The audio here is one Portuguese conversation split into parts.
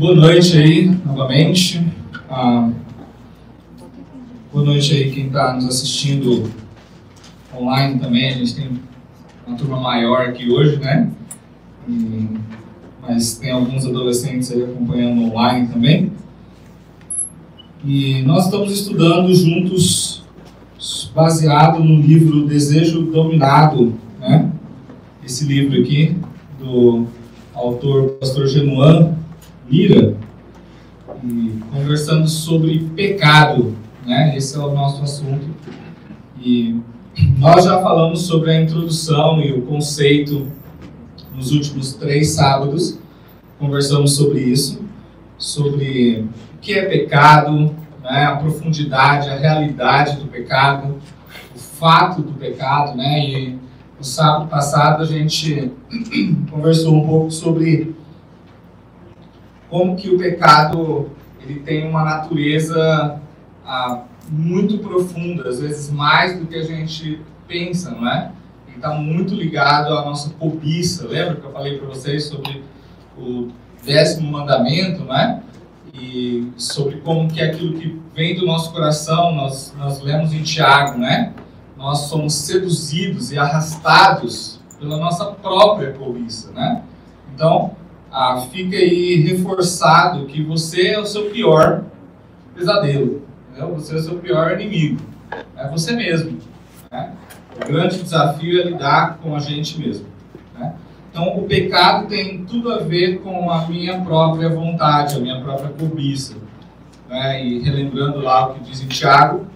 Boa noite aí, novamente. Ah, boa noite aí quem está nos assistindo online também. A gente tem uma turma maior aqui hoje, né? E, mas tem alguns adolescentes aí acompanhando online também. E nós estamos estudando juntos, baseado no livro Desejo Dominado, né? Esse livro aqui, do autor pastor Genuan Lira, conversando sobre pecado, né? Esse é o nosso assunto. E nós já falamos sobre a introdução e o conceito nos últimos três sábados. Conversamos sobre isso, sobre o que é pecado, né? a profundidade, a realidade do pecado, o fato do pecado, né? E no sábado passado a gente conversou um pouco sobre como que o pecado ele tem uma natureza ah, muito profunda, às vezes mais do que a gente pensa, não é? Ele está muito ligado à nossa cobiça. Lembra que eu falei para vocês sobre o décimo mandamento, não é? E sobre como que é aquilo que vem do nosso coração, nós, nós lemos em Tiago, né? Nós somos seduzidos e arrastados pela nossa própria cobiça, né? Então, ah, fica aí reforçado que você é o seu pior pesadelo, entendeu? você é o seu pior inimigo, é você mesmo. Né? O grande desafio é lidar com a gente mesmo. Né? Então, o pecado tem tudo a ver com a minha própria vontade, a minha própria cobiça. Né? E relembrando lá o que diz em Tiago,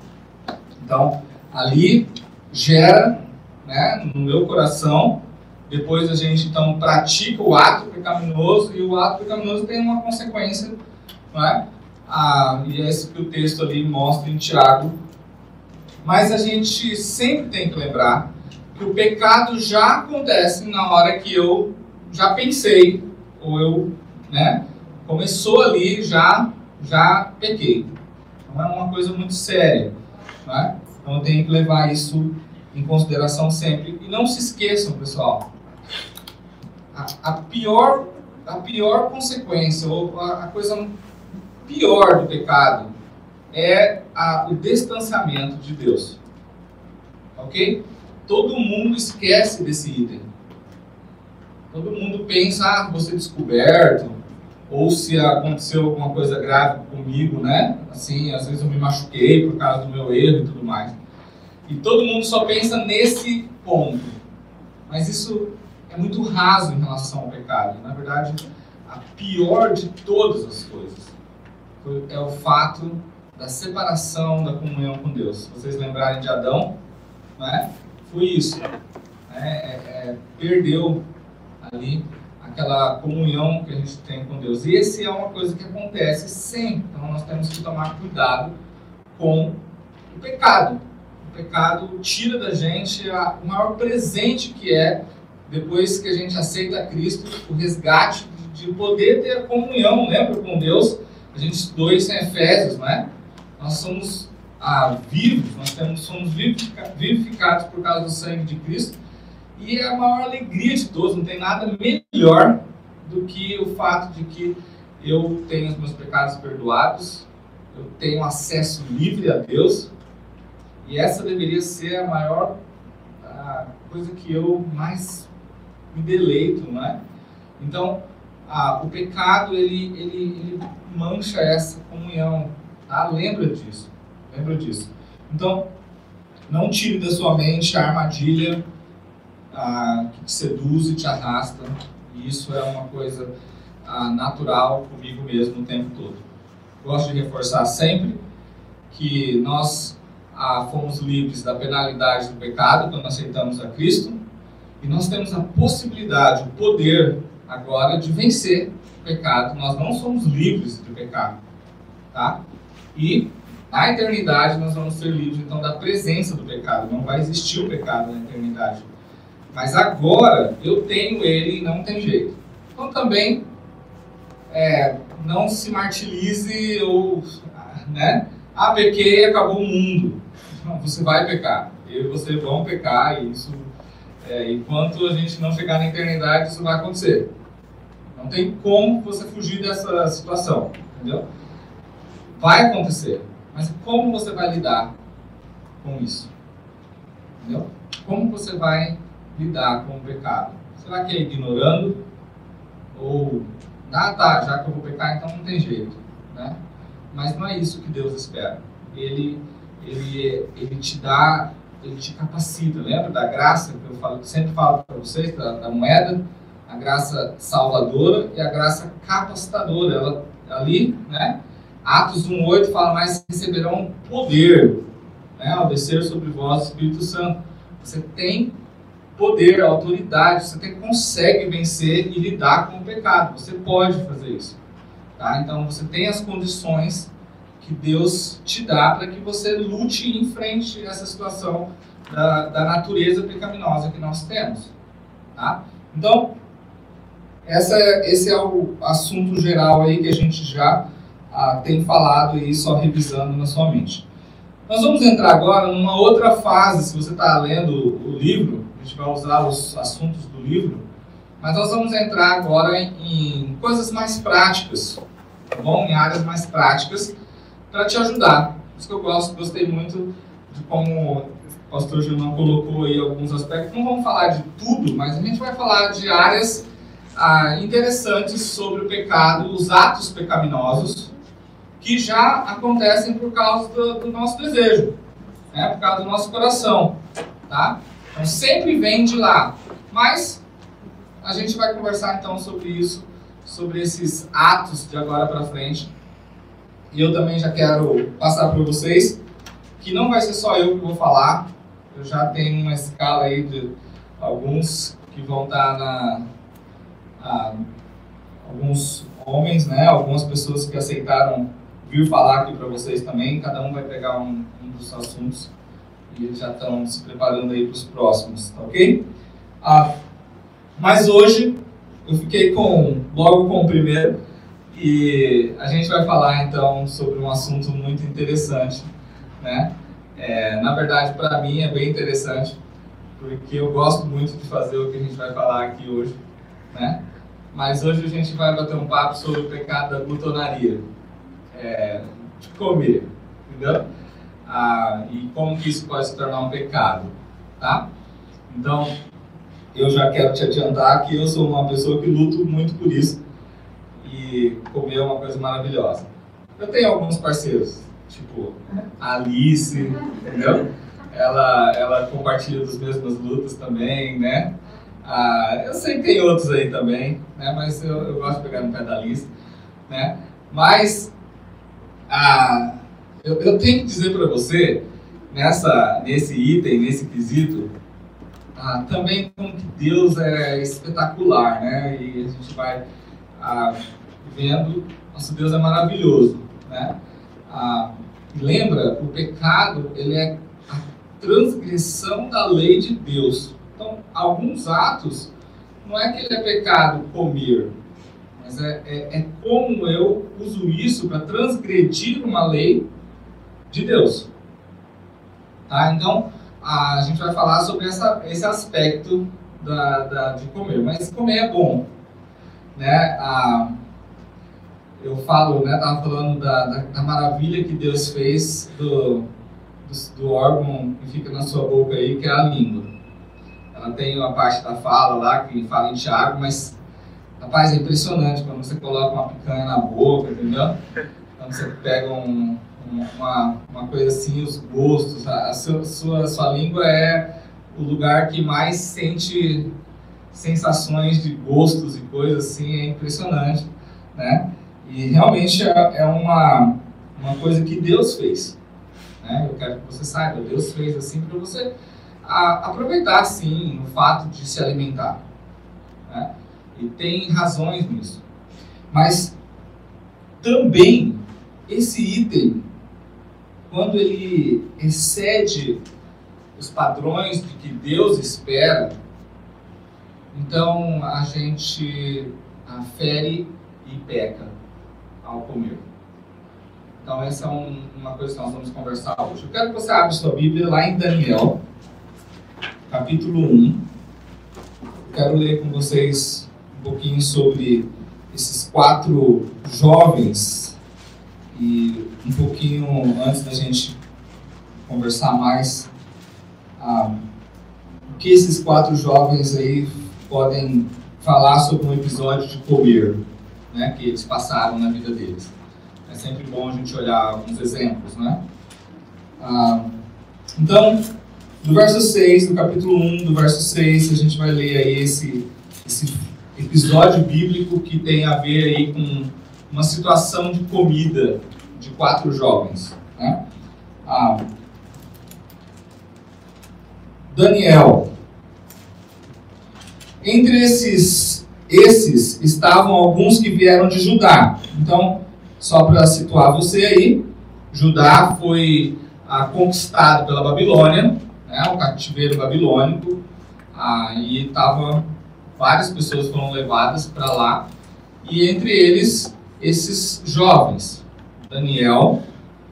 então, ali gera né, no meu coração depois a gente então pratica o ato pecaminoso e o ato pecaminoso tem uma consequência, não é? Ah, e é isso que o texto ali mostra em Tiago. Mas a gente sempre tem que lembrar que o pecado já acontece na hora que eu já pensei ou eu, né, começou ali já já pequei. Então é uma coisa muito séria, né? Então eu tenho que levar isso em consideração sempre. E não se esqueçam, pessoal, a, a pior, a pior consequência, ou a, a coisa pior do pecado, é a, o distanciamento de Deus. Ok? Todo mundo esquece desse item. Todo mundo pensa, ah, vou ser descoberto, ou se aconteceu alguma coisa grave comigo, né? Assim, às vezes eu me machuquei por causa do meu erro e tudo mais. E todo mundo só pensa nesse ponto. Mas isso é muito raso em relação ao pecado. Na verdade, a pior de todas as coisas é o fato da separação da comunhão com Deus. Se vocês lembrarem de Adão, né? foi isso. Né? É, é, perdeu ali aquela comunhão que a gente tem com Deus. E esse é uma coisa que acontece sempre. Então nós temos que tomar cuidado com o pecado. O pecado tira da gente a, o maior presente que é depois que a gente aceita Cristo, o resgate de poder ter comunhão, lembra, com Deus. A gente estudou isso em Efésios, não é? Nós somos ah, vivos, nós temos, somos vivificados por causa do sangue de Cristo. E é a maior alegria de todos, não tem nada melhor do que o fato de que eu tenho os meus pecados perdoados, eu tenho acesso livre a Deus, e essa deveria ser a maior a coisa que eu mais me deleito, não é? Então, o pecado, ele, ele, ele mancha essa comunhão, tá? Lembra disso, lembra disso. Então, não tire da sua mente a armadilha que te seduz e te arrasta. E isso é uma coisa natural comigo mesmo o tempo todo. Gosto de reforçar sempre que nós fomos livres da penalidade do pecado quando aceitamos a Cristo e nós temos a possibilidade, o poder agora de vencer o pecado. Nós não somos livres do pecado, tá? E na eternidade nós vamos ser livres então da presença do pecado. Não vai existir o pecado na eternidade. Mas agora eu tenho ele e não tem jeito. Então também é, não se martirize ou, né? Ah, pequei, acabou o mundo. Não, você vai pecar. Eu e você vão pecar e isso é, enquanto a gente não chegar na eternidade, isso vai acontecer. Não tem como você fugir dessa situação, entendeu? Vai acontecer, mas como você vai lidar com isso? Entendeu? Como você vai lidar com o pecado? Será que é ignorando? Ou, ah tá, já que eu vou pecar, então não tem jeito, né? Mas não é isso que Deus espera. Ele, ele, ele te dá, ele te capacita. Lembra da graça que eu falo, sempre falo para vocês, da, da, moeda? A graça salvadora e a graça capacitadora. Ela, ali, né? Atos 1,8 fala, mas receberão poder né, ao descer sobre vós Espírito Santo. Você tem poder, autoridade, você consegue vencer e lidar com o pecado. Você pode fazer isso. Tá? Então você tem as condições que Deus te dá para que você lute em frente essa situação da, da natureza pecaminosa que nós temos. Tá? Então, essa, esse é o assunto geral aí que a gente já ah, tem falado aí, só revisando na sua mente. Nós vamos entrar agora numa outra fase, se você está lendo o livro, a gente vai usar os assuntos do livro, mas nós vamos entrar agora em, em coisas mais práticas, tá bom? Em áreas mais práticas, para te ajudar. Por isso que eu gosto, gostei muito de como o pastor Gilmão colocou aí alguns aspectos. Não vamos falar de tudo, mas a gente vai falar de áreas ah, interessantes sobre o pecado, os atos pecaminosos, que já acontecem por causa do, do nosso desejo, né? por causa do nosso coração. Tá? Então sempre vem de lá. Mas a gente vai conversar então sobre isso, sobre esses atos de agora para frente. E eu também já quero passar para vocês que não vai ser só eu que vou falar. Eu já tenho uma escala aí de alguns que vão estar na. A, alguns homens, né? Algumas pessoas que aceitaram vir falar aqui para vocês também. Cada um vai pegar um, um, dos assuntos e eles já estão se preparando aí para os próximos, tá ok? Ah, mas hoje eu fiquei com logo com o primeiro e a gente vai falar então sobre um assunto muito interessante, né? É, na verdade, para mim é bem interessante porque eu gosto muito de fazer o que a gente vai falar aqui hoje, né? Mas hoje a gente vai bater um papo sobre o pecado da glutonaria é, de comer, entendeu? Ah, e como que isso pode se tornar um pecado, tá? Então, eu já quero te adiantar que eu sou uma pessoa que luto muito por isso e comer uma coisa maravilhosa. Eu tenho alguns parceiros, tipo a Alice, entendeu? Ela, ela compartilha das mesmas lutas também, né? Ah, eu sei que tem outros aí também, né? Mas eu, eu gosto de pegar no pé da Alice, né? Mas ah, eu, eu tenho que dizer para você, nessa, nesse item, nesse quesito, ah, também como que Deus é espetacular, né? E a gente vai ah, vendo, nosso Deus é maravilhoso, né? Ah, lembra, o pecado, ele é a transgressão da lei de Deus. Então, alguns atos, não é que ele é pecado comer, mas é, é, é como eu uso isso para transgredir uma lei de Deus. Tá? Então, a gente vai falar sobre essa, esse aspecto da, da, de comer. Mas comer é bom. Né? A, eu falo, né, estava falando da, da, da, maravilha que Deus fez do, do, do, órgão que fica na sua boca aí, que é a língua. Ela tem uma parte da fala lá que fala em Tiago, mas Rapaz, é impressionante quando você coloca uma picanha na boca, entendeu? Quando você pega um, uma, uma coisa assim, os gostos, a, sua, sua, sua língua é o lugar que mais sente sensações de gostos e coisas assim, é impressionante, né? E realmente é, é uma, uma coisa que Deus fez, né? Eu quero que você saiba, Deus fez assim para você a, aproveitar, sim, o fato de se alimentar, né? E tem razões nisso. Mas também esse item, quando ele excede os padrões de que Deus espera, então a gente fere e peca ao comer. Então essa é um, uma coisa que nós vamos conversar hoje. Eu quero que você abra sua Bíblia lá em Daniel, capítulo 1. Eu quero ler com vocês pouquinho sobre esses quatro jovens e um pouquinho antes da gente conversar mais, ah, o que esses quatro jovens aí podem falar sobre um episódio de comer, né, que eles passaram na vida deles. É sempre bom a gente olhar alguns exemplos, né? Ah, então, do verso 6, do capítulo 1, do verso 6, a gente vai ler aí esse, esse episódio bíblico que tem a ver aí com uma situação de comida de quatro jovens. Né? Ah, Daniel. Entre esses, esses estavam alguns que vieram de Judá. Então, só para situar você aí, Judá foi ah, conquistado pela Babilônia, né, o cativeiro babilônico, ah, estava várias pessoas foram levadas para lá e entre eles esses jovens, Daniel,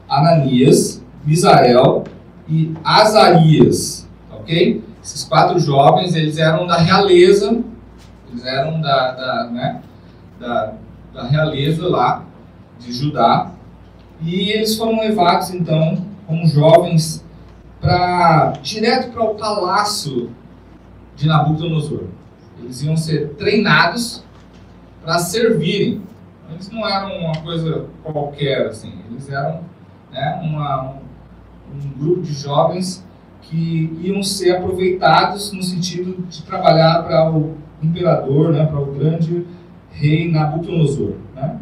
Ananias, Misael e Azarias, ok? Esses quatro jovens eles eram da realeza, eles eram da, da, né, da, da realeza lá de Judá e eles foram levados então como jovens para direto para o palácio de Nabucodonosor. Eles iam ser treinados para servirem. Eles não eram uma coisa qualquer assim. Eles eram né, uma, um, um grupo de jovens que iam ser aproveitados no sentido de trabalhar para o imperador, né, para o grande rei Nabucodonosor. Né?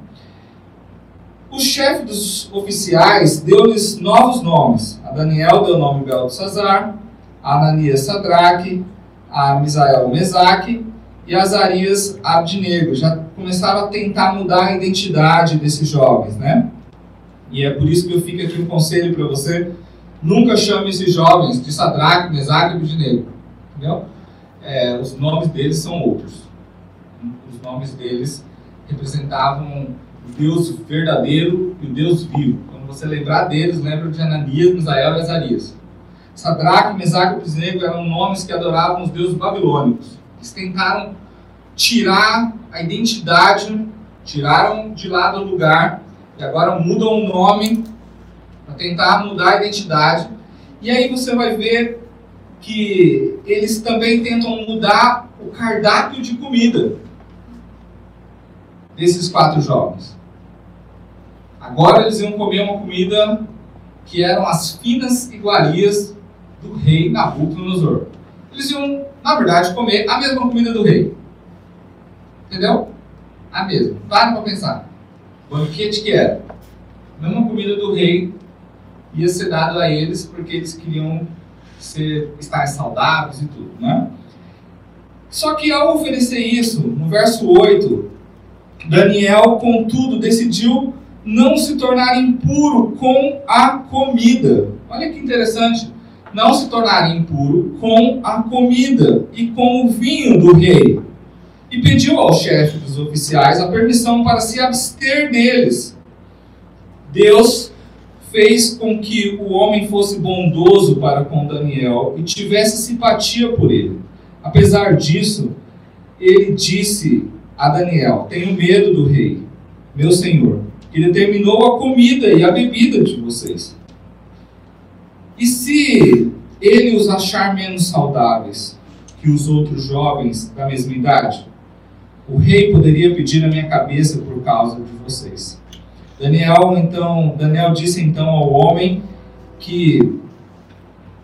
O chefe dos oficiais deu-lhes novos nomes. A Daniel deu o nome Beltesazar, a Ananias Sadraque, a Misael Mesaque e a Azarias Abdinego. Já começaram a tentar mudar a identidade desses jovens, né? E é por isso que eu fico aqui um conselho para você. Nunca chame esses jovens de Sadraque, Mesaque e Abdinego. Entendeu? É, os nomes deles são outros. Os nomes deles representavam o Deus verdadeiro e o Deus vivo. Quando você lembrar deles, lembra de Ananias, Misael e Azarias. Sadraque, Mesaque e Abednego eram nomes que adoravam os deuses babilônicos. Eles tentaram tirar a identidade, tiraram de lado o lugar e agora mudam o nome para tentar mudar a identidade. E aí você vai ver que eles também tentam mudar o cardápio de comida desses quatro jovens. Agora eles iam comer uma comida que eram as finas iguarias do rei Nabucodonosor. Eles iam, na verdade, comer a mesma comida do rei. Entendeu? A mesma. Para para pensar. Banquete que era. A mesma comida do rei ia ser dado a eles porque eles queriam ser, estar saudáveis e tudo, né? Só que ao oferecer isso, no verso 8, Daniel, contudo, decidiu não se tornar impuro com a comida. Olha que interessante. Não se tornar impuro com a comida e com o vinho do rei. E pediu ao chefe dos oficiais a permissão para se abster deles. Deus fez com que o homem fosse bondoso para com Daniel e tivesse simpatia por ele. Apesar disso, ele disse a Daniel: Tenho medo do rei, meu senhor, que determinou a comida e a bebida de vocês. E se ele os achar menos saudáveis que os outros jovens da mesma idade, o rei poderia pedir a minha cabeça por causa de vocês. Daniel então, Daniel disse então ao homem que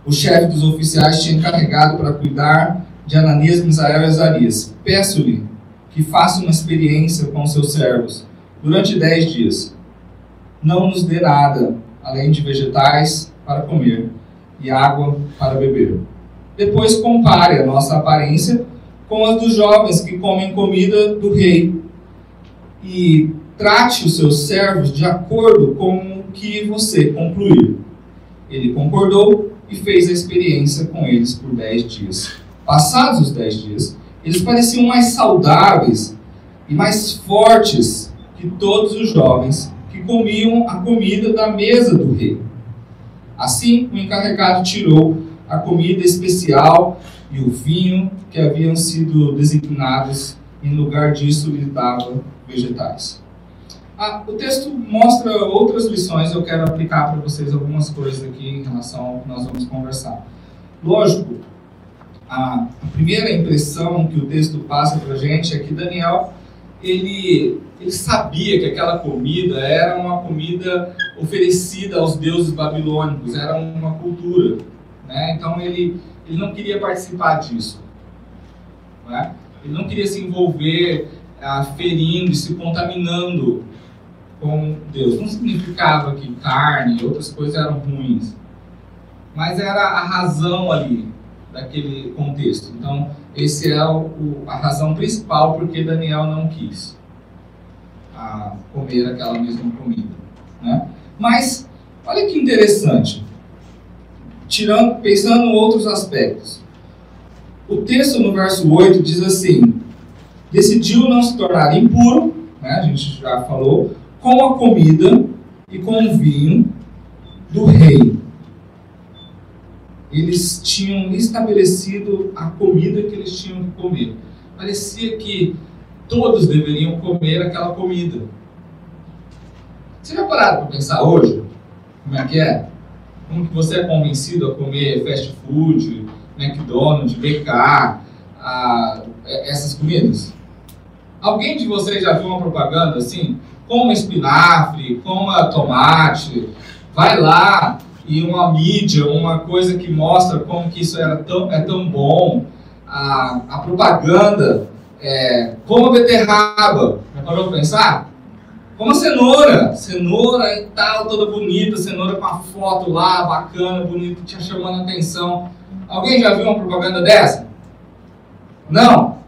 o chefe dos oficiais tinha encarregado para cuidar de Ananias, Misael e Azarias. Peço-lhe que faça uma experiência com seus servos durante dez dias. Não nos dê nada, além de vegetais para comer e água para beber. Depois compare a nossa aparência com a dos jovens que comem comida do rei e trate os seus servos de acordo com o que você concluir. Ele concordou e fez a experiência com eles por dez dias. Passados os dez dias, eles pareciam mais saudáveis e mais fortes que todos os jovens que comiam a comida da mesa do rei. Assim, o encarregado tirou a comida especial e o vinho que haviam sido designados, em lugar disso lhe dava vegetais. Ah, o texto mostra outras lições, eu quero aplicar para vocês algumas coisas aqui em relação ao que nós vamos conversar. Lógico, a, primeira impressão que o texto passa para a gente é que Daniel ele, ele sabia que aquela comida era uma comida oferecida aos deuses babilônicos, era uma cultura. Né? Então ele, ele não queria participar disso. Né? Ele não queria se envolver ah, ferindo e se contaminando com Deus. Não significava que carne e outras coisas eram ruins, mas era a razão ali daquele contexto. Então, esse é o, a razão principal porque Daniel não quis a, comer aquela mesma comida. Né? Mas, olha que interessante, tirando, pensando em outros aspectos. O texto no verso 8 diz assim: decidiu não se tornar impuro, né, a gente já falou, com a comida e com o vinho do rei. Eles tinham estabelecido a comida que eles tinham que comer. Parecia que todos deveriam comer aquela comida. Você já parado para pensar hoje? Como é que é? Como que você é convencido a comer fast food, McDonald's, BK, a, essas comidas? Alguém de vocês já viu uma propaganda assim? Coma espinafre, coma tomate, vai lá e uma mídia, uma coisa que mostra como que isso era tão, é tão bom, a, a propaganda, é, coma beterraba, já parou para pensar? Coma cenoura, cenoura e tal, toda bonita, cenoura com a foto lá, bacana, bonita, te chamando a atenção. Alguém já viu uma propaganda dessa? Não?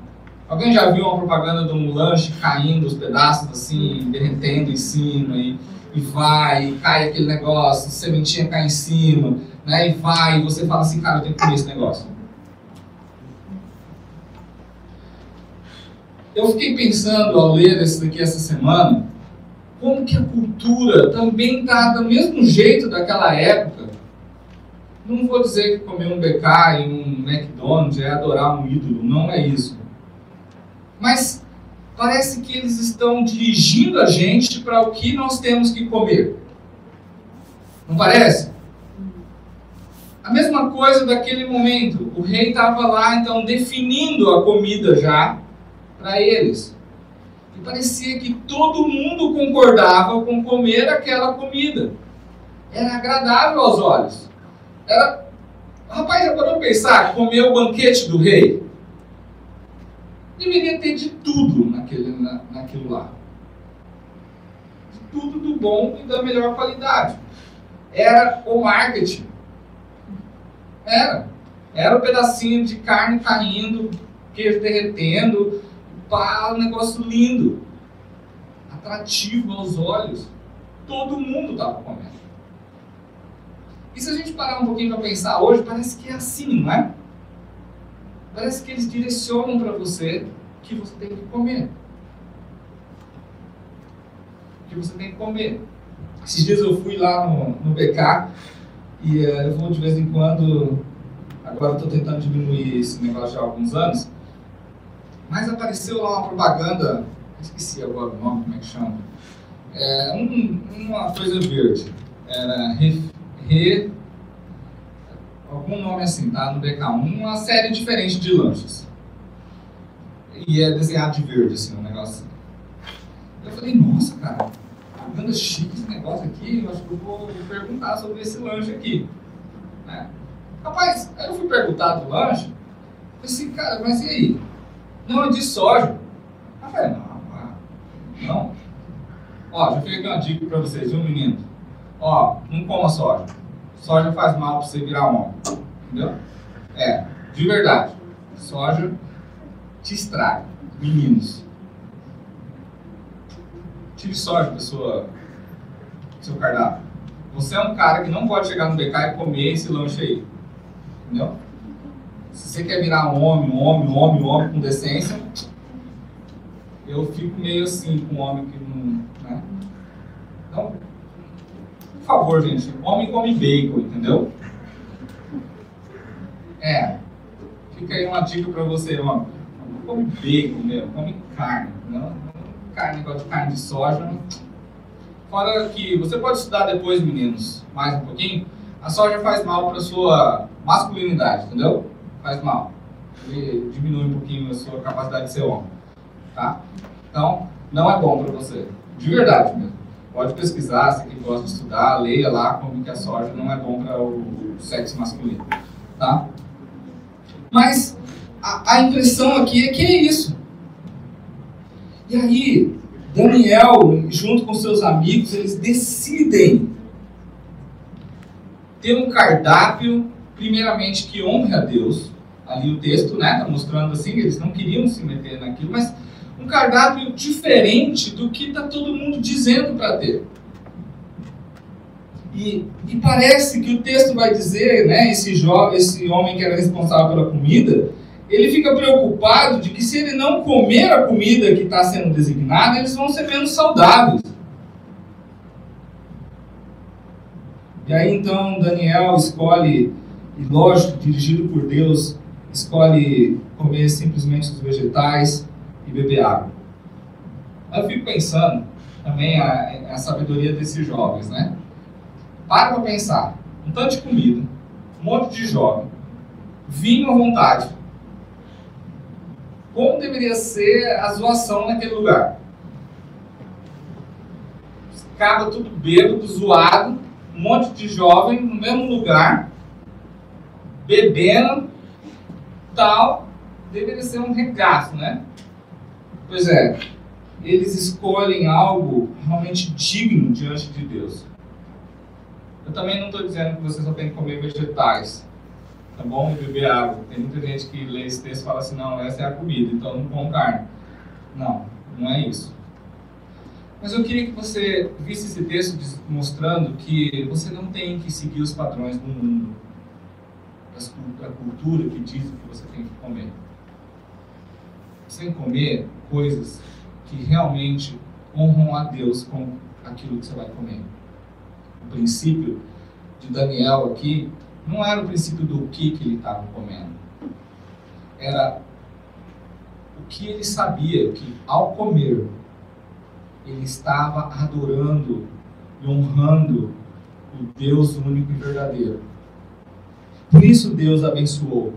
Alguém já viu uma propaganda de um lanche caindo, os pedaços assim, derretendo em cima, e, e vai, e cai aquele negócio, sementinha cai em cima, né? E vai, e você fala assim, cara, eu tenho que comer esse negócio. Eu fiquei pensando ao ler isso daqui essa semana, como que a cultura também está do mesmo jeito daquela época. Não vou dizer que comer um BK e um McDonald's é adorar um ídolo, não é isso mas parece que eles estão dirigindo a gente para o que nós temos que comer. Não parece? A mesma coisa daquele momento. O rei estava lá, então, definindo a comida já para eles. E parecia que todo mundo concordava com comer aquela comida. Era agradável aos olhos. Era... Rapaz, já parou pensar? Comer o banquete do rei? Deveria ter de tudo naquele, na, naquilo lá. De tudo do bom e da melhor qualidade. Era o marketing. Era. Era um pedacinho de carne caindo, queijo derretendo, pá, um negócio lindo. Atrativo aos olhos. Todo mundo estava comendo. E se a gente parar um pouquinho para pensar hoje, parece que é assim, não é? Parece que eles direcionam para você que você tem que comer. Que você tem que comer. Esses dias eu fui lá no, no BK e uh, eu vou de vez em quando. Agora estou tentando diminuir esse negócio já há alguns anos. Mas apareceu lá uma propaganda, esqueci agora o nome, como é que chama. É, um, uma coisa verde. Era re, re algum nome assim, tá? No BK1, uma série diferente de lanches. E é desenhado de verde, assim, um negócio. Eu falei, nossa, cara, propaganda chique esse negócio aqui, eu acho que eu vou perguntar sobre esse lanche aqui. Né? Rapaz, aí eu fui perguntar do lanche, eu falei assim, cara, mas e aí? Não, é de soja. Eu falei, não, não. Ó, já fiquei aqui uma dica pra vocês, viu, menino? Ó, não coma soja. Soja faz mal para você virar homem. Entendeu? É, de verdade. Soja te estraga. Meninos. Tire soja da sua seu cardápio. Você é um cara que não pode chegar no BK e comer esse lanche aí. Entendeu? Se você quer virar homem, homem, homem, homem com decência, eu fico meio assim com um homem que não. Né? Então, favor, gente, homem come bacon, entendeu? É. Fica aí uma dica pra você, homem. Não come bacon mesmo, come carne. Não, carne, negócio de carne de soja. Fora que você pode estudar depois, meninos, mais um pouquinho. A soja faz mal para sua masculinidade, entendeu? Faz mal. Ele diminui um pouquinho a sua capacidade de ser homem, tá? Então, não é bom para você. De verdade mesmo. Pode pesquisar, se quem gosta de estudar, leia lá como que a soja não é bom para o sexo masculino, tá? Mas a, a impressão aqui é que é isso. E aí, Daniel, junto com seus amigos, eles decidem ter um cardápio, primeiramente, que honre a Deus. Ali o texto está né, mostrando assim, eles não queriam se meter naquilo, mas um cardápio diferente do que está todo mundo dizendo para ter. E, e, parece que o texto vai dizer, né, esse, esse homem que era responsável pela comida, ele fica preocupado de que se ele não comer a comida que está sendo designada, eles vão ser menos saudáveis. E aí então Daniel escolhe, e lógico, dirigido por Deus, escolhe comer simplesmente os vegetais e beber água. Eu fico pensando também a, a sabedoria desses jovens, né? Para para pensar. Um tanto de comida, um monte de jovem, vinho à vontade. Como deveria ser a zoação naquele lugar? Acaba tudo bêbado, zoado, um monte de jovem no mesmo lugar, bebendo, tal. Deveria ser um regaço, né? Pois é, eles escolhem algo realmente digno diante de Deus. Eu também não estou dizendo que você só tem que comer vegetais, tá bom? E beber água. Tem muita gente que lê esse texto e fala assim, não, essa é a comida, então não com carne. Não, não é isso. Mas eu queria que você visse esse texto mostrando que você não tem que seguir os padrões do mundo, da cultura que diz que você tem que comer. Que comer coisas que realmente honram a Deus com aquilo que você vai comer o princípio de Daniel aqui não era o princípio do que, que ele estava comendo. Era o que ele sabia que ao comer ele estava adorando e honrando o Deus único e verdadeiro. Por isso Deus abençoou.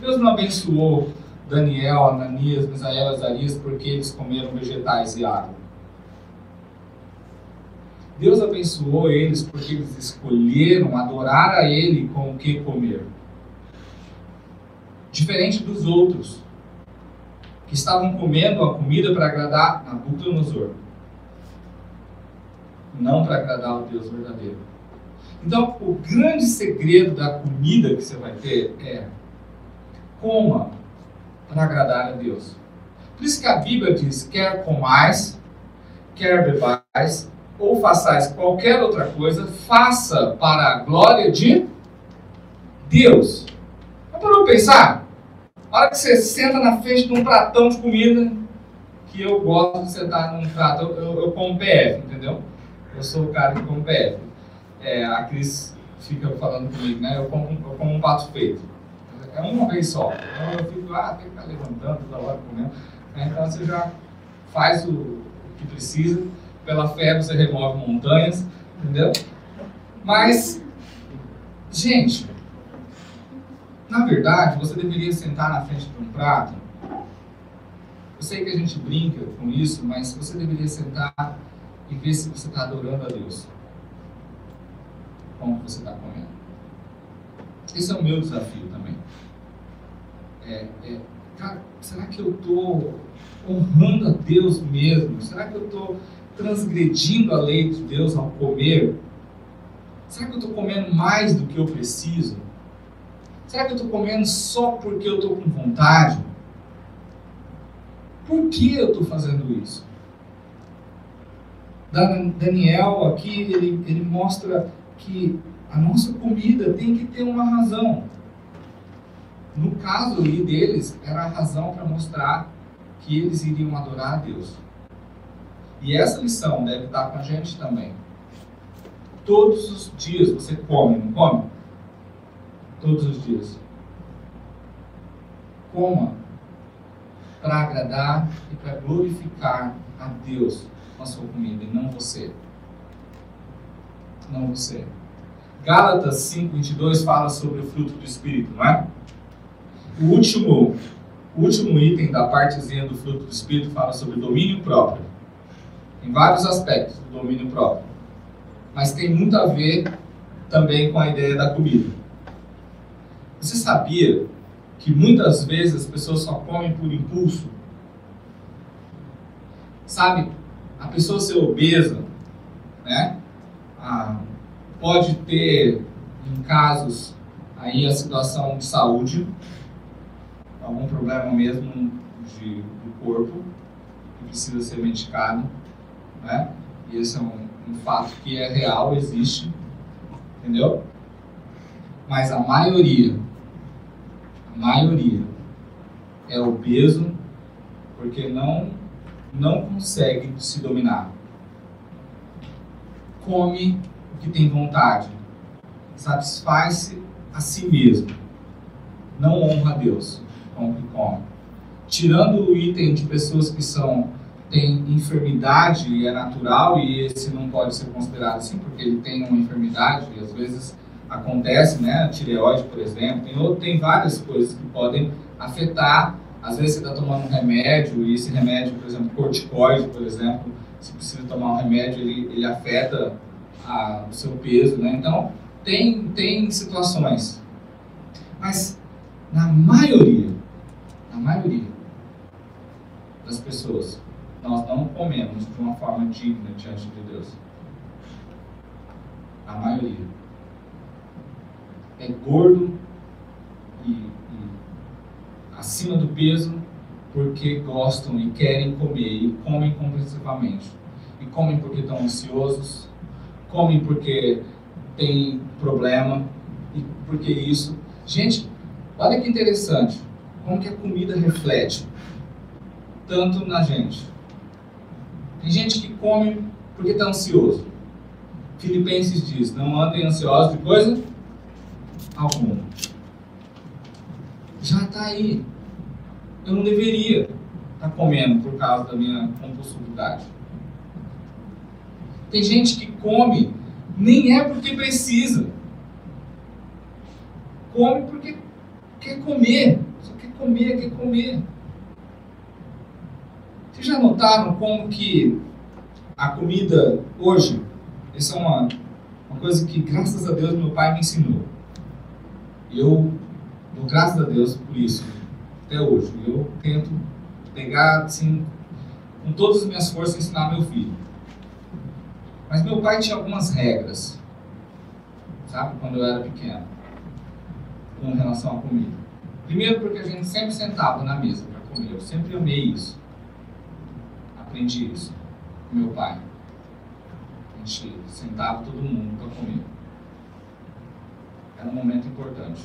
Deus não abençoou Daniel, Ananias, Misael, Azarias porque eles comeram vegetais e água. Deus abençoou eles porque eles escolheram adorar a Ele com o que comer. Diferente dos outros, que estavam comendo a comida para agradar Nabucodonosor, não para agradar o Deus verdadeiro. Então, o grande segredo da comida que você vai ter é coma para agradar a Deus. Por isso que a Bíblia diz: quer comais, quer bebais, ou façais qualquer outra coisa, faça para a glória de Deus. Não parou pensar? A hora que você senta na frente de um pratão de comida, que eu gosto de sentar num prato, eu, eu, eu como PF, entendeu? Eu sou o cara que come PF. É, a Cris fica falando comigo, né? Eu como, eu como um pato feito. É uma vez só. Então eu fico, ah, tem que estar levantando toda hora comendo. Então você já faz o, o que precisa pela fé você remove montanhas, entendeu? Mas, gente, na verdade, você deveria sentar na frente de um prato. Eu sei que a gente brinca com isso, mas você deveria sentar e ver se você está adorando a Deus. Como você está comendo. Esse é o meu desafio também. É, é, cara, será que eu estou honrando a Deus mesmo? Será que eu estou transgredindo a lei de Deus ao comer? Será que eu estou comendo mais do que eu preciso? Será que eu estou comendo só porque eu estou com vontade? Por que eu estou fazendo isso? Daniel aqui ele, ele mostra que a nossa comida tem que ter uma razão. No caso ali deles, era a razão para mostrar que eles iriam adorar a Deus. E essa lição deve estar com a gente também. Todos os dias você come, não come? Todos os dias. Coma para agradar e para glorificar a Deus com a sua comida e não você. Não você. Gálatas 5:22 fala sobre o fruto do espírito, não é? O último, o último item da partezinha do fruto do espírito fala sobre domínio próprio. Em vários aspectos do domínio próprio. Mas tem muito a ver também com a ideia da comida. Você sabia que muitas vezes as pessoas só comem por impulso? Sabe, a pessoa ser obesa, né? Ah, pode ter, em casos, aí a situação de saúde, algum problema mesmo de, do corpo, que precisa ser medicado, né? E esse é um, um fato que é real, existe, entendeu? Mas a maioria, a maioria é obeso porque não não consegue se dominar. Come que tem vontade, satisfaz-se a si mesmo, não honra a Deus com o que come. Tirando o item de pessoas que são têm enfermidade e é natural e esse não pode ser considerado assim porque ele tem uma enfermidade e às vezes acontece, né, a tireoide, por exemplo, tem, tem várias coisas que podem afetar às vezes você está tomando um remédio e esse remédio, por exemplo, corticoide, por exemplo, se precisa tomar um remédio, ele, ele afeta a, o seu peso, né? Então, tem, tem situações. Mas, na maioria, na maioria das pessoas, nós não comemos de uma forma digna diante de Deus. A maioria. É gordo e, e acima do peso porque gostam e querem comer e comem compulsivamente. E comem porque estão ansiosos, comem porque tem problema e porque isso. Gente, olha que interessante como que a comida reflete tanto na gente. Tem gente que come porque está ansioso. Filipenses diz: não andem ansiosos de coisa alguma já está aí. Eu não deveria estar tá comendo por causa da minha compulsividade. Tem gente que come nem é porque precisa. Come porque quer comer. Só quer comer, quer comer. Vocês já notaram como que a comida hoje, é uma, uma coisa que graças a Deus meu pai me ensinou. Eu Dou graças a Deus por isso, até hoje. Eu tento pegar, assim, com todas as minhas forças, ensinar meu filho. Mas meu pai tinha algumas regras, sabe, quando eu era pequeno, com relação à comida. Primeiro, porque a gente sempre sentava na mesa para comer. Eu sempre amei isso. Aprendi isso com meu pai. A gente sentava todo mundo para comer. Era um momento importante.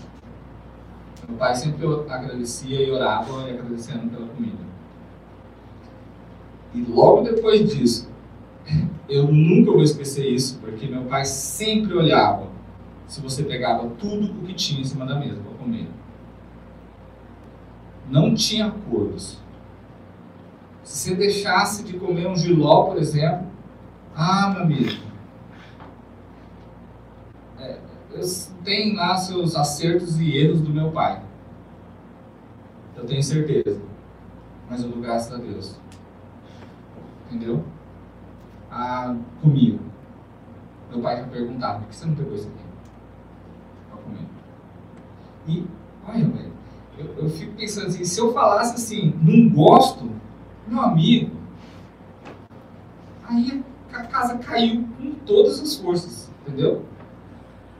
Meu pai sempre agradecia e orava e agradecendo pela comida. E logo depois disso, eu nunca vou esquecer isso, porque meu pai sempre olhava se você pegava tudo o que tinha em cima da mesa para comer. Não tinha acordos. Se você deixasse de comer um giló, por exemplo, ah, meu amigo, tem lá seus acertos e erros do meu pai. Eu tenho certeza. Mas eu dou graças a Deus. Entendeu? Ah, comigo. Meu pai já perguntava, por que você não pegou isso aqui? Pra comer. E, olha, velho, eu, eu fico pensando assim, se eu falasse assim, não gosto, meu amigo, aí a casa caiu com todas as forças, entendeu?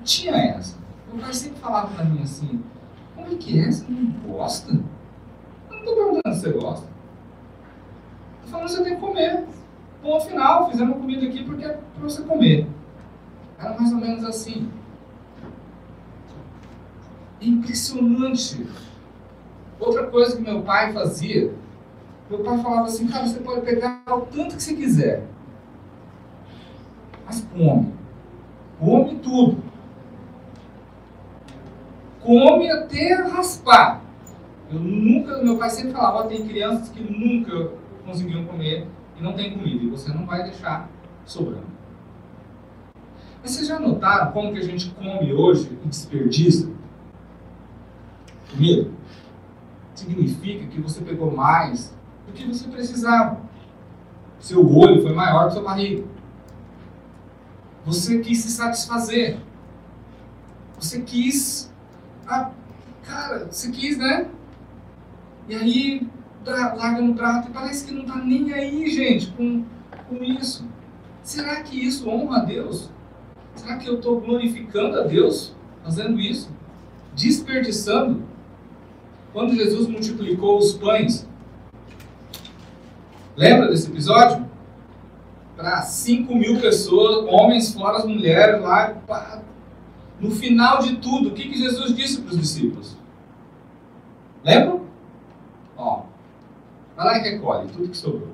tinha essa. Meu pai sempre falava pra mim assim, como é que é? Você não gosta? Eu não estou perguntando se você gosta. Estou falando que você tem que comer. Bom, final, fizemos comida aqui porque é para você comer. Era mais ou menos assim. Impressionante. Outra coisa que meu pai fazia, meu pai falava assim, cara, você pode pegar o tanto que você quiser. Mas come. Come tudo come até raspar. Eu nunca, meu pai sempre falava, tem crianças que nunca conseguiam comer e não tem comida, e você não vai deixar sobrando. Mas vocês já notaram como que a gente come hoje e desperdiça? Comida? Significa que você pegou mais do que você precisava. Seu olho foi maior que sua barriga. Você quis se satisfazer. Você quis. Ah, cara, você quis, né? E aí larga no prato e parece que não está nem aí, gente, com, com isso. Será que isso honra a Deus? Será que eu estou glorificando a Deus fazendo isso? Desperdiçando? Quando Jesus multiplicou os pães, lembra desse episódio? Para 5 mil pessoas, homens fora as mulheres lá. Pá. No final de tudo, o que, que Jesus disse para os discípulos? Lembra? Vai lá e recolhe tudo que sobrou.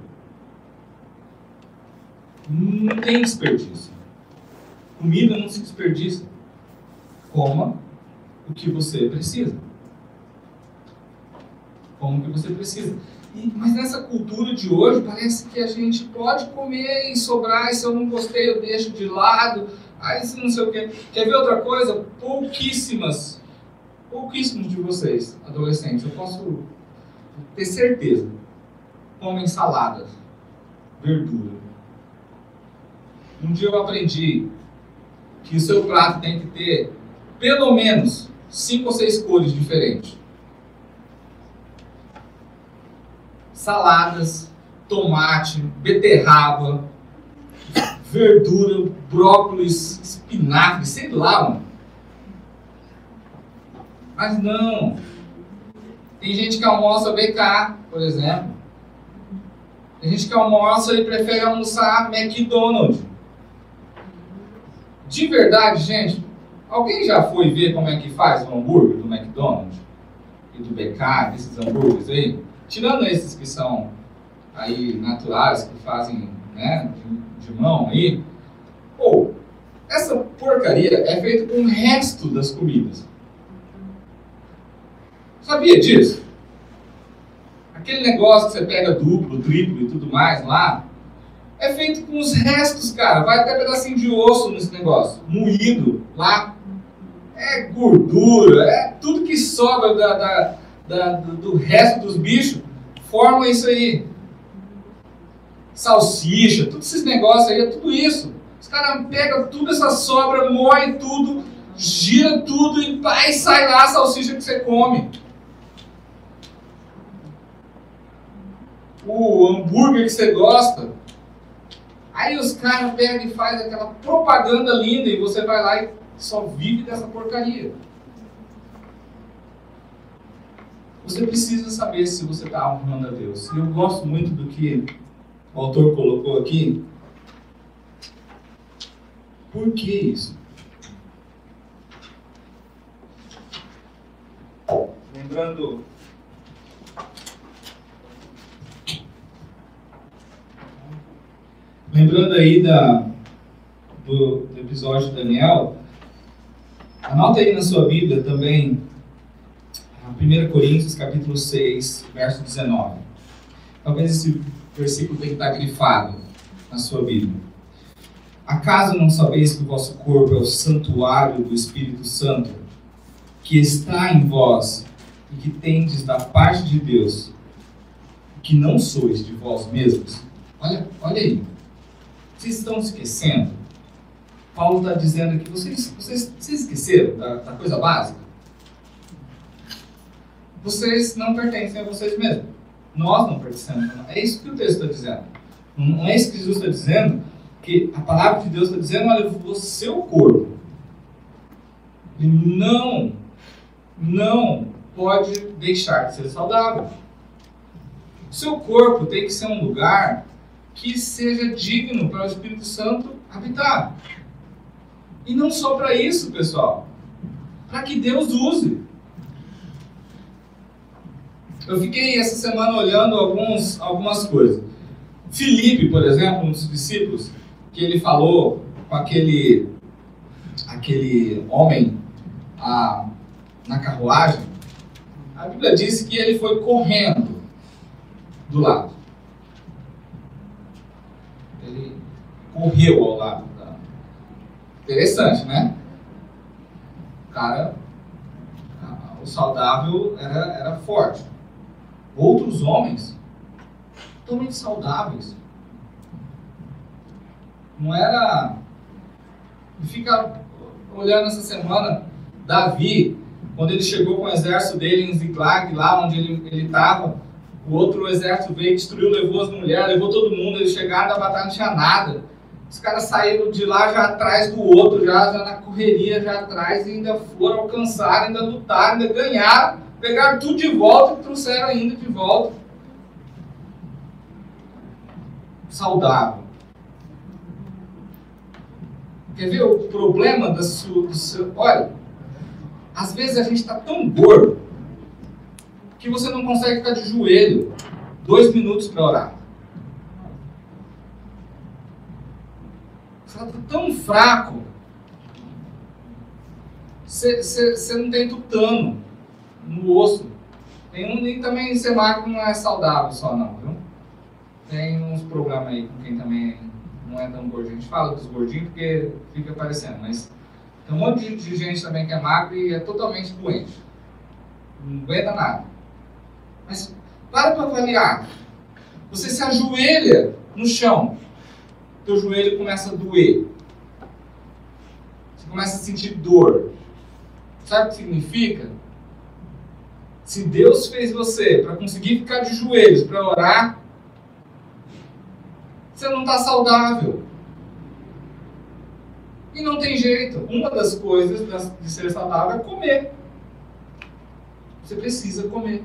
Não tem desperdício. Comida não se desperdiça. Coma o que você precisa. Coma o que você precisa. E, mas nessa cultura de hoje, parece que a gente pode comer e sobrar, e se eu não gostei, eu deixo de lado. Aí se não sei o quê. Quer ver outra coisa? Pouquíssimas, pouquíssimos de vocês, adolescentes, eu posso ter certeza, comem saladas, verdura. Um dia eu aprendi que o seu prato tem que ter pelo menos cinco ou seis cores diferentes. Saladas, tomate, beterraba, verdura, brócolis, espinafre, sei lá, mano. Mas não. Tem gente que almoça BK, por exemplo. Tem gente que almoça e prefere almoçar McDonald's. De verdade, gente, alguém já foi ver como é que faz o hambúrguer do McDonald's? E do BK, desses hambúrgueres aí? Tirando esses que são aí naturais, que fazem né, de, de mão aí. Pô, essa porcaria é feita com o resto das comidas. Sabia disso? Aquele negócio que você pega duplo, triplo e tudo mais lá, é feito com os restos, cara. Vai até pedacinho de osso nesse negócio. Moído lá. É gordura, é tudo que sobra da, da, da, do resto dos bichos. Forma isso aí. Salsicha, todos esses negócios aí, é tudo isso. Os caras pegam tudo essa sobra, moe tudo, gira tudo e, pá, e sai lá a salsicha que você come. O hambúrguer que você gosta, Aí os caras pegam e fazem aquela propaganda linda e você vai lá e só vive dessa porcaria. Você precisa saber se você está honrando a Deus. E eu gosto muito do que o autor colocou aqui. Por que isso? Lembrando Lembrando aí da, do, do episódio de Daniel, anota aí na sua Bíblia também 1 Coríntios capítulo 6, verso 19. Talvez esse versículo tenha que estar grifado na sua Bíblia. Acaso não sabeis que o vosso corpo é o santuário do Espírito Santo, que está em vós e que tendes da parte de Deus, que não sois de vós mesmos? Olha, olha aí. Vocês estão esquecendo? Paulo está dizendo que vocês, vocês, vocês esqueceram da, da coisa básica? Vocês não pertencem a vocês mesmos. Nós não pertencemos. É isso que o texto está dizendo. Não é isso que Jesus está dizendo, que a palavra de Deus está dizendo, olha, o seu corpo não, não pode deixar de ser saudável. O seu corpo tem que ser um lugar que seja digno para o Espírito Santo habitar. E não só para isso, pessoal, para que Deus use. Eu fiquei essa semana olhando alguns, algumas coisas. Filipe, por exemplo, um dos discípulos, que ele falou com aquele, aquele homem a, na carruagem, a Bíblia diz que ele foi correndo do lado. Morreu ao lado da. Interessante, né? O cara, o saudável era, era forte. Outros homens, totalmente saudáveis. Não era. Fica olhando essa semana, Davi, quando ele chegou com o exército dele em Ziklag, lá onde ele estava, o outro exército veio, destruiu, levou as mulheres, levou todo mundo, eles chegaram da batalha, não tinha nada. Os caras saíram de lá já atrás do outro, já, já na correria, já atrás, e ainda foram alcançar, ainda lutaram, ainda ganharam, pegaram tudo de volta e trouxeram ainda de volta. Saudável. Quer ver o problema da sua, do seu. Olha, às vezes a gente está tão gordo que você não consegue ficar de joelho dois minutos para orar. Está tão fraco. Você não tem tutano no osso. Tem um, e também ser magro não é saudável só não, viu? Tem uns programas aí com quem também não é tão gordinho. A gente fala dos gordinhos porque fica parecendo, mas tem um monte de gente também que é magro e é totalmente doente. Não aguenta nada. Mas para para avaliar. Você se ajoelha no chão. Teu joelho começa a doer. Você começa a sentir dor. Sabe o que significa? Se Deus fez você para conseguir ficar de joelhos para orar, você não está saudável. E não tem jeito. Uma das coisas de ser saudável é comer. Você precisa comer.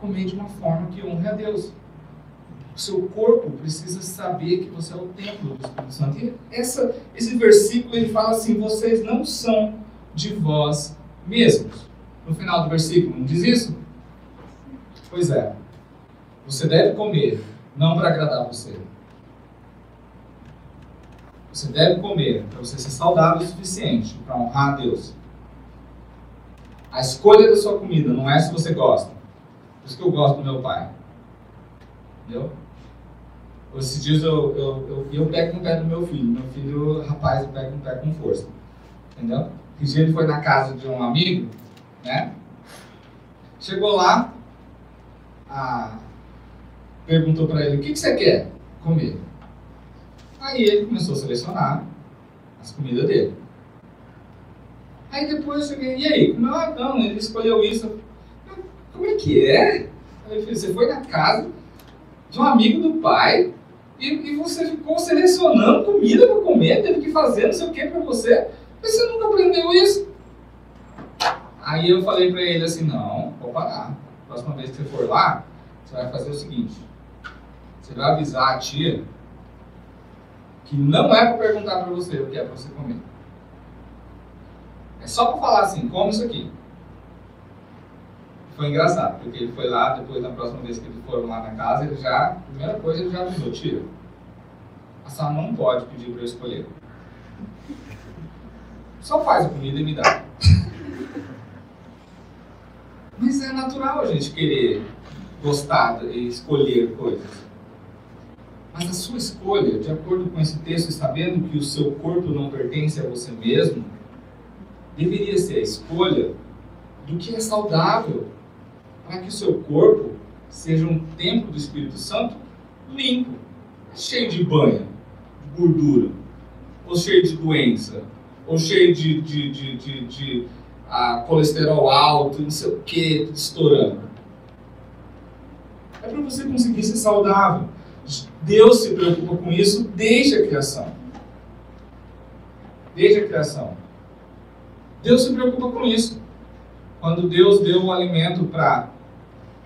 Comer de uma forma que honre a Deus. O seu corpo precisa saber que você é o templo do Espírito Santo. E essa, esse versículo ele fala assim: vocês não são de vós mesmos. No final do versículo, não diz isso? Pois é. Você deve comer, não para agradar você, você deve comer para você ser saudável o suficiente para honrar a Deus. A escolha da sua comida não é se você gosta. Por isso que eu gosto do meu pai. Entendeu? Esses dias eu, eu, eu, eu pego pé do meu filho. Meu filho, rapaz, eu pego no pé com força. Entendeu? Esse dia ele foi na casa de um amigo, né? Chegou lá, a... perguntou para ele: o que, que você quer comer? Aí ele começou a selecionar as comidas dele. Aí depois eu cheguei, e aí? Como, ah, não, ele escolheu isso. como é que é? Aí eu falei, você foi na casa de um amigo do pai e, e você ficou selecionando comida para comer, teve que fazer não sei o que para você. Mas você nunca aprendeu isso? Aí eu falei para ele assim, não, vou parar. Próxima vez que você for lá, você vai fazer o seguinte. Você vai avisar a tia que não é para perguntar para você o que é para você comer. É só para falar assim, come isso aqui. Foi engraçado, porque ele foi lá, depois da próxima vez que eles foram lá na casa, ele já, a primeira coisa, ele já avisou, tira. A Sá não pode pedir para eu escolher. Só faz a comida e me dá. Mas é natural a gente querer gostar e escolher coisas. Mas a sua escolha, de acordo com esse texto, sabendo que o seu corpo não pertence a você mesmo, deveria ser a escolha do que é saudável, para que o seu corpo seja um templo do Espírito Santo limpo, cheio de banha, de gordura, ou cheio de doença, ou cheio de, de, de, de, de ah, colesterol alto, não sei o que, estourando. É para você conseguir ser saudável. Deus se preocupa com isso desde a criação. Desde a criação. Deus se preocupa com isso. Quando Deus deu o alimento para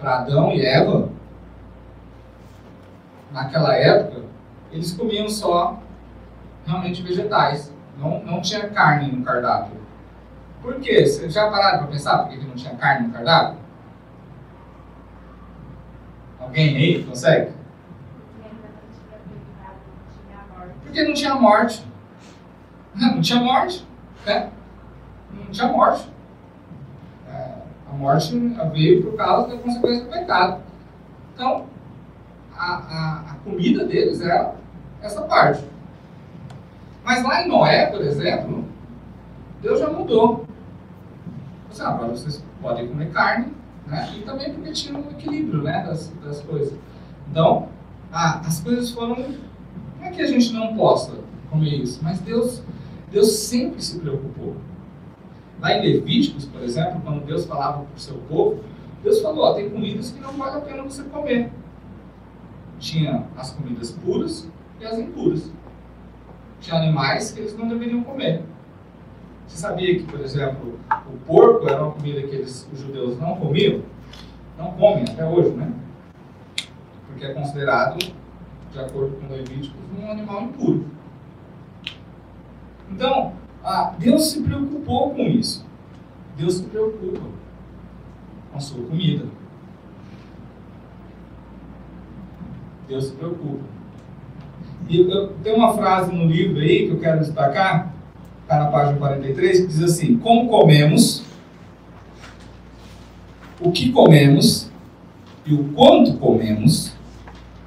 Adão e Eva, naquela época, eles comiam só realmente vegetais. Não, não tinha carne no cardápio. Por quê? Vocês já pararam para pensar por que não tinha carne no cardápio? Alguém aí consegue? Porque não tinha morte. Não tinha morte. Né? Não tinha morte. É, a morte veio por causa da consequência do pecado. Então, a, a, a comida deles era essa parte. Mas lá em Noé, por exemplo, Deus já mudou. Você, agora vocês podem comer carne, né? E também porque tinha um equilíbrio né, das, das coisas. Então, ah, as coisas foram. Não é que a gente não possa comer isso, mas Deus, Deus sempre se preocupou. Lá em Levíticos, por exemplo, quando Deus falava para o seu povo, Deus falou: ó, tem comidas que não vale a pena você comer. Tinha as comidas puras e as impuras. Tinha animais que eles não deveriam comer. Você sabia que, por exemplo, o porco era uma comida que eles, os judeus não comiam? Não comem até hoje, né? Porque é considerado, de acordo com Levíticos, um animal impuro. Então, ah, Deus se preocupou com isso. Deus se preocupa com a sua comida. Deus se preocupa. E eu, tem uma frase no livro aí que eu quero destacar, está na página 43, que diz assim: Como comemos, o que comemos e o quanto comemos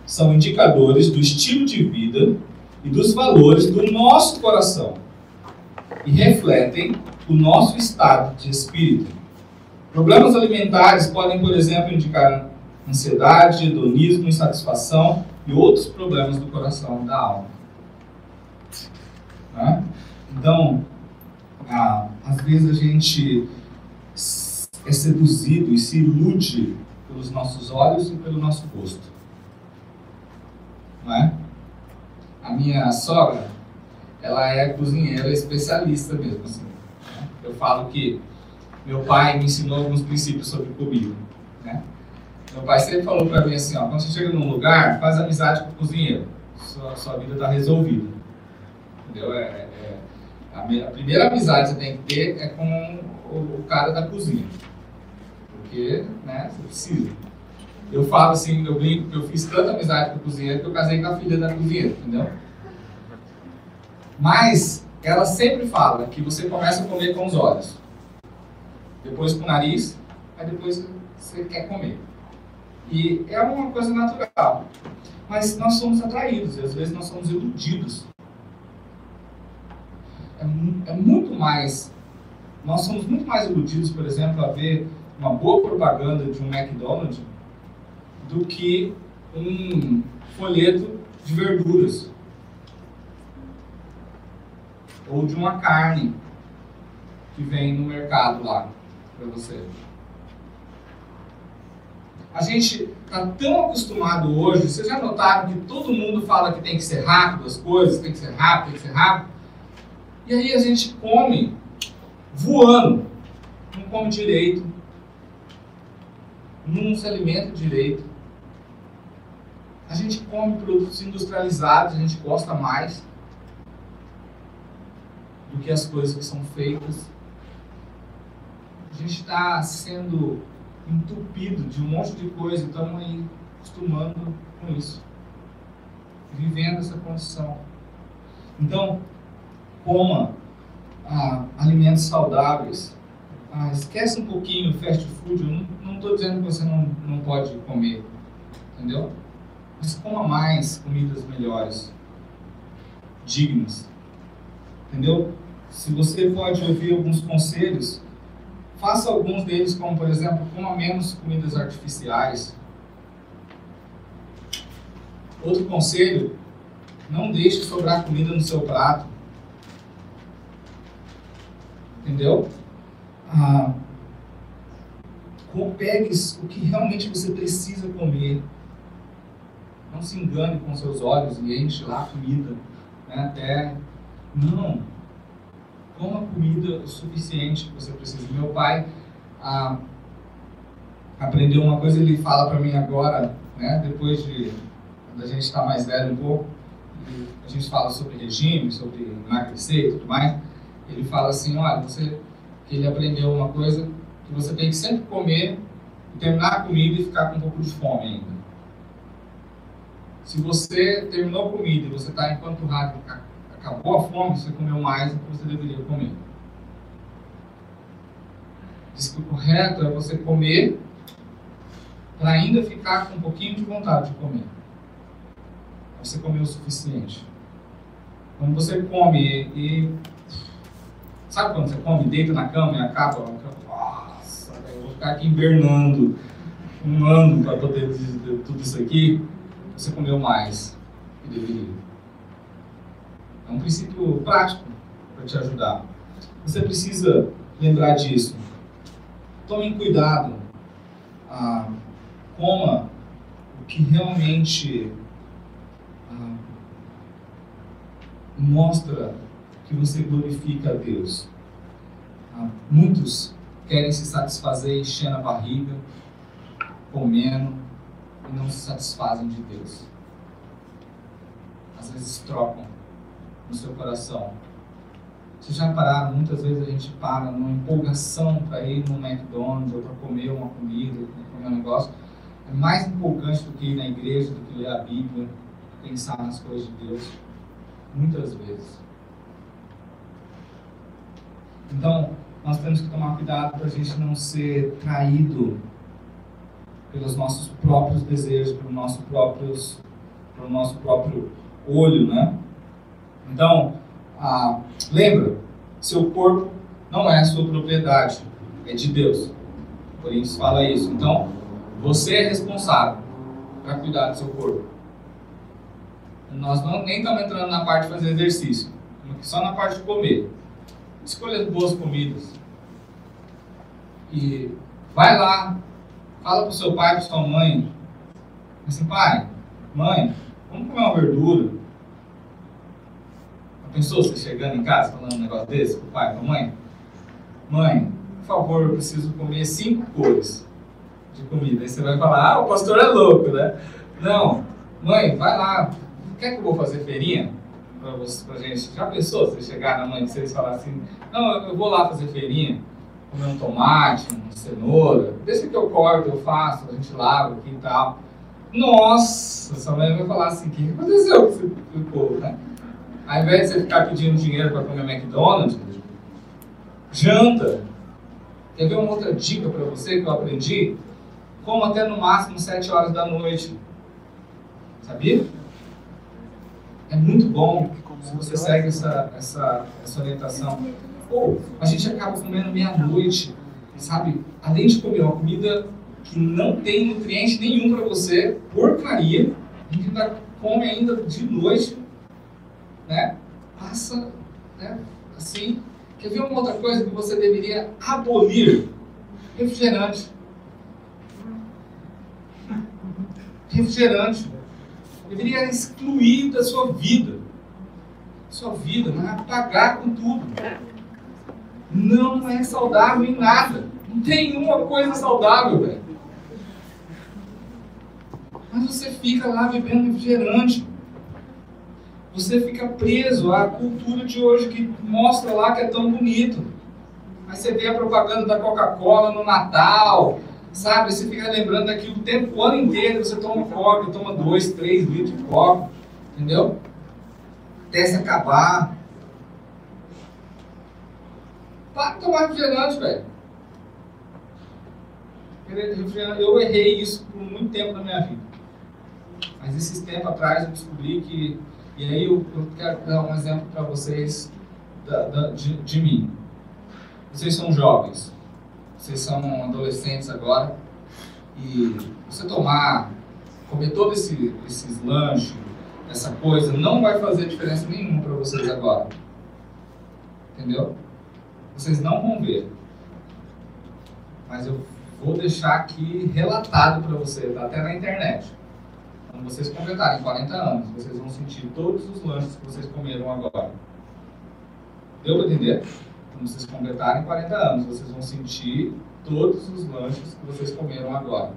são indicadores do estilo de vida e dos valores do nosso coração e refletem o nosso estado de espírito. Problemas alimentares podem, por exemplo, indicar ansiedade, hedonismo, insatisfação e outros problemas do coração e da alma. Tá? Então, ah, às vezes a gente é seduzido e se ilude pelos nossos olhos e pelo nosso rosto. Não é? A minha sogra, ela é cozinheira especialista mesmo. Assim? Eu falo que meu pai me ensinou alguns princípios sobre comida. Né? Meu pai sempre falou para mim assim, ó, quando você chega num lugar, faz amizade com o cozinheiro. Sua, sua vida está resolvida. Entendeu? É, é, a, a, primeira amizade que você tem que ter é com o, o cara da cozinha. Porque né, você precisa. Eu falo assim, eu brinco que eu fiz tanta amizade com o cozinheiro que eu casei com a filha da cozinheira, entendeu? Mas ela sempre fala que você começa a comer com os olhos, depois com o nariz, aí depois você quer comer. E é uma coisa natural. Mas nós somos atraídos, e às vezes nós somos iludidos. É, é muito mais. Nós somos muito mais iludidos, por exemplo, a ver uma boa propaganda de um McDonald's do que um folheto de verduras ou de uma carne que vem no mercado lá para você. A gente está tão acostumado hoje, vocês já notaram que todo mundo fala que tem que ser rápido as coisas, tem que ser rápido, tem que ser rápido. E aí a gente come voando, não come direito, não se alimenta direito. A gente come produtos industrializados, a gente gosta mais do que as coisas que são feitas. A gente está sendo entupido de um monte de coisa, estamos aí acostumando com isso, vivendo essa condição. Então, coma ah, alimentos saudáveis. Ah, esquece um pouquinho o fast food. Eu não estou dizendo que você não, não pode comer, entendeu? Mas coma mais comidas melhores, dignas, entendeu? Se você pode ouvir alguns conselhos, faça alguns deles, como por exemplo, coma menos comidas artificiais. Outro conselho, não deixe sobrar comida no seu prato. Entendeu? Ah, pegue o que realmente você precisa comer. Não se engane com seus olhos e enche lá a comida. Né, até. Não coma comida o suficiente que você precisa. Meu pai ah, aprendeu uma coisa, ele fala para mim agora, né, depois de a gente estar tá mais velho um pouco, a gente fala sobre regime, sobre emagrecer e tudo mais. Ele fala assim, olha, você ele aprendeu uma coisa que você tem que sempre comer, terminar a comida e ficar com um pouco de fome ainda. Se você terminou a comida e você está empanturrado, acabou a fome, você comeu mais do que você deveria comer. Diz que o correto é você comer para ainda ficar com um pouquinho de vontade de comer. Você comeu o suficiente. Quando você come e. Sabe quando você come, deita na cama e acaba? Nossa, eu vou ficar aqui invernando um ano para poder tudo isso aqui. Você comeu mais que deveria. Um princípio prático para te ajudar. Você precisa lembrar disso. Tome cuidado. Ah, coma o que realmente ah, mostra que você glorifica a Deus. Ah, muitos querem se satisfazer enchendo a barriga, comendo, e não se satisfazem de Deus. Às vezes trocam no seu coração. Vocês já pararam? Muitas vezes a gente para numa empolgação para ir no McDonald's ou para comer uma comida, comer um negócio. É mais empolgante do que ir na igreja, do que ler a Bíblia, pensar nas coisas de Deus. Muitas vezes. Então, nós temos que tomar cuidado para a gente não ser traído pelos nossos próprios desejos, pelo nosso próprios, pelo nosso próprio olho, né? Então, ah, lembra, seu corpo não é sua propriedade, é de Deus. Isso fala isso. Então, você é responsável para cuidar do seu corpo. Nós não, nem estamos entrando na parte de fazer exercício, só na parte de comer. Escolha boas comidas. E vai lá, fala para seu pai, para sua mãe, assim, pai, mãe, vamos comer uma verdura. Pensou você chegando em casa falando um negócio desse para o pai, para a mãe? Mãe, por favor, eu preciso comer cinco cores de comida. Aí você vai falar, ah, o pastor é louco, né? Não, mãe, vai lá, quer que eu vou fazer feirinha para você, pra gente? Já pensou você chegar na mãe de vocês e falar assim, não, eu vou lá fazer feirinha, comer um tomate, uma cenoura, deixa que eu corto, eu faço, a gente lava aqui e tal. Nossa, sua mãe vai falar assim, o que aconteceu com esse povo, né? Ao invés de você ficar pedindo dinheiro para comer McDonald's, janta. Quer ver uma outra dica para você que eu aprendi? Como até no máximo 7 horas da noite. Sabia? É muito bom se você segue essa, essa, essa orientação. Ou a gente acaba comendo meia-noite, sabe? Além de comer uma comida que não tem nutriente nenhum para você, porcaria, a gente ainda come ainda de noite né? Passa, né? Assim. Quer ver uma outra coisa que você deveria abolir? Refrigerante. Refrigerante. Deveria excluir da sua vida. Sua vida, não é apagar com tudo. Não é saudável em nada. Não tem uma coisa saudável, velho. Mas você fica lá bebendo refrigerante você fica preso à cultura de hoje que mostra lá que é tão bonito. Aí você vê a propaganda da Coca-Cola no Natal, sabe? Você fica lembrando daquilo o tempo, o ano inteiro, você toma coca, toma dois, três litros de coca, entendeu? Até se acabar. Para de tomar refrigerante, velho. Eu errei isso por muito tempo na minha vida. Mas esses tempos atrás eu descobri que e aí eu, eu quero dar um exemplo para vocês da, da, de, de mim. Vocês são jovens, vocês são adolescentes agora, e você tomar, comer todos esse, esses lanches, essa coisa, não vai fazer diferença nenhuma para vocês agora. Entendeu? Vocês não vão ver. Mas eu vou deixar aqui relatado para vocês, até na internet. Quando vocês completarem 40 anos, vocês vão sentir todos os lanches que vocês comeram agora. Deu para entender? Quando vocês completarem 40 anos, vocês vão sentir todos os lanches que vocês comeram agora.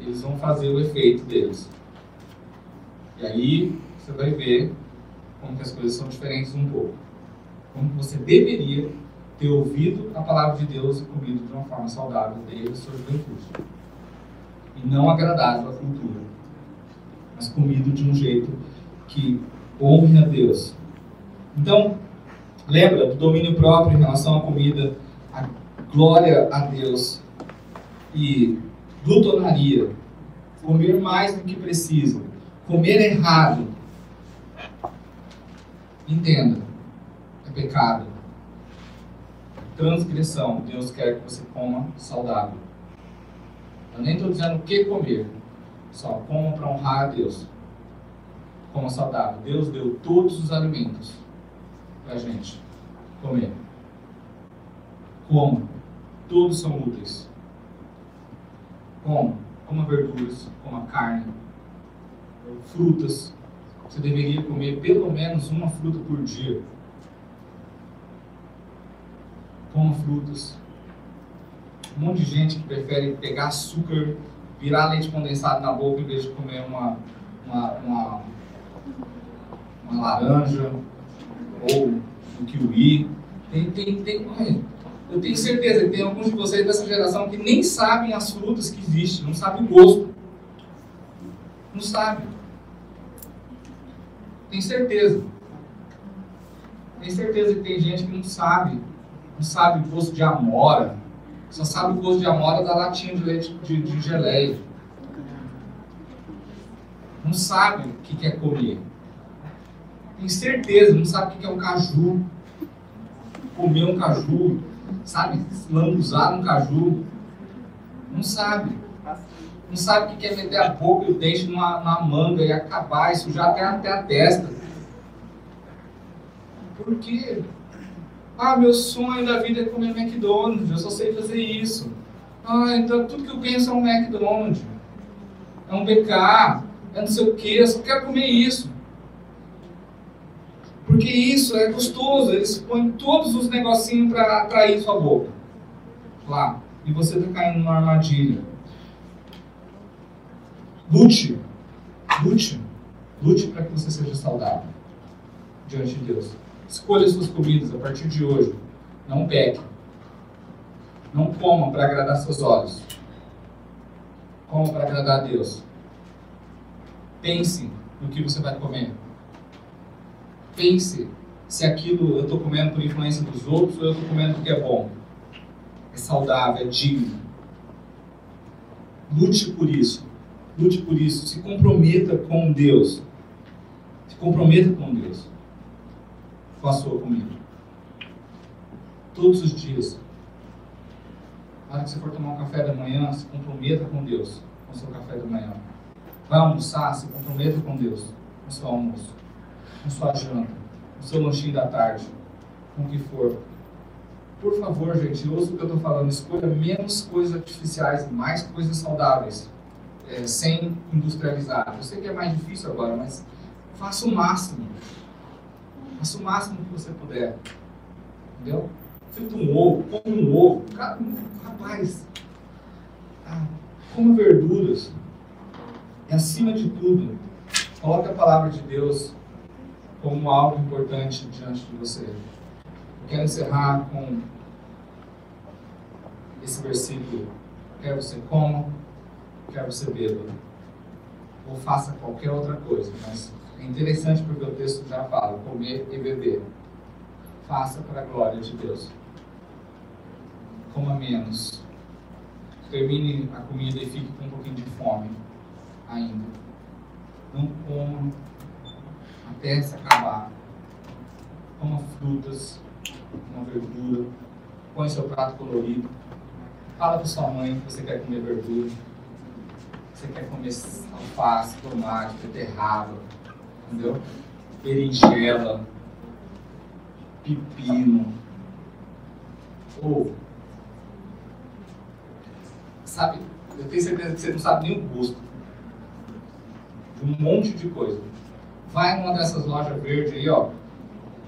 Eles vão fazer o efeito deles. E aí você vai ver como que as coisas são diferentes um pouco. Como você deveria ter ouvido a palavra de Deus e comido de uma forma saudável desde a sua juventude e não agradável à cultura, mas comido de um jeito que honre a Deus. Então, lembra do domínio próprio em relação à comida, a glória a Deus e glutonaria, comer mais do que precisa, comer errado. Entenda, é pecado. Transgressão. Deus quer que você coma saudável. Eu nem estou dizendo o que comer. Só coma para honrar a Deus. Coma saudável. Deus deu todos os alimentos para a gente comer. Coma. Todos são úteis. Coma. Coma verduras, coma carne, frutas. Você deveria comer pelo menos uma fruta por dia. Coma frutas. Um monte de gente que prefere pegar açúcar, virar leite condensado na boca em vez de comer uma, uma, uma, uma laranja ou um kiwi. Tem, tem, tem, eu tenho certeza que tem alguns de vocês dessa geração que nem sabem as frutas que existem, não sabem o gosto. Não sabem. Tenho certeza. Tenho certeza que tem gente que não sabe, não sabe o gosto de amora, só sabe o gosto de amora da latinha de leite de, de geleia. Não sabe o que quer comer. Tem certeza, não sabe o que é um caju. Comer um caju, sabe? Lambuzar um caju. Não sabe. Não sabe o que quer meter a boca e o dente numa, numa manga e acabar e sujar até, até a testa. Por quê? Ah, meu sonho da vida é comer McDonald's, eu só sei fazer isso. Ah, então tudo que eu penso é um McDonald's. É um BK, é não sei o que, eu só quero comer isso. Porque isso é gostoso, eles põem todos os negocinhos para atrair sua boca. Lá. E você está caindo numa armadilha. Lute. Lute. Lute para que você seja saudável diante de Deus. Escolha suas comidas a partir de hoje. Não peque. Não coma para agradar seus olhos. Coma para agradar a Deus. Pense no que você vai comer. Pense se aquilo eu estou comendo por influência dos outros ou eu estou comendo porque é bom. É saudável, é digno. Lute por isso. Lute por isso. Se comprometa com Deus. Se comprometa com Deus com a sua comida. Todos os dias. Na hora que você for tomar um café da manhã, se comprometa com Deus com o seu café da manhã. Vai almoçar, se comprometa com Deus com seu almoço, com sua janta, com seu lanchinho da tarde, com o que for. Por favor, gente, ouça o que eu estou falando. Escolha menos coisas artificiais, mais coisas saudáveis, é, sem industrializar. Eu sei que é mais difícil agora, mas faça o máximo. Faça o máximo que você puder. Entendeu? Frita um ovo, come um ovo. Rapaz, ah, coma verduras. E acima de tudo, coloque a palavra de Deus como algo importante diante de você. Eu quero encerrar com esse versículo. Quer você coma, quer você beba. Ou faça qualquer outra coisa, mas é interessante porque o texto já fala: comer e beber. Faça para a glória de Deus. Coma menos. Termine a comida e fique com um pouquinho de fome ainda. Não coma até se acabar. Coma frutas, uma verdura. Põe seu prato colorido. Fala para sua mãe que você quer comer verdura. Você quer comer alface, tomate, beterraba entendeu? Berinjela, pepino, ou sabe, eu tenho certeza que você não sabe nem o gosto de um monte de coisa. Vai numa dessas lojas verdes aí, ó.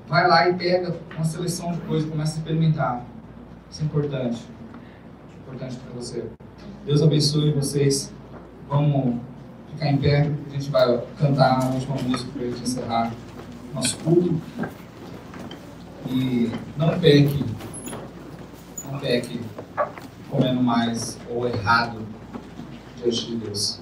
Vai lá e pega uma seleção de coisas, começa a experimentar. Isso é importante. Importante para você. Deus abençoe vocês. Vamos ficar em pé, a gente vai cantar a última música para a gente encerrar nosso culto. E não peque, não peque comendo mais ou errado diante de Deus.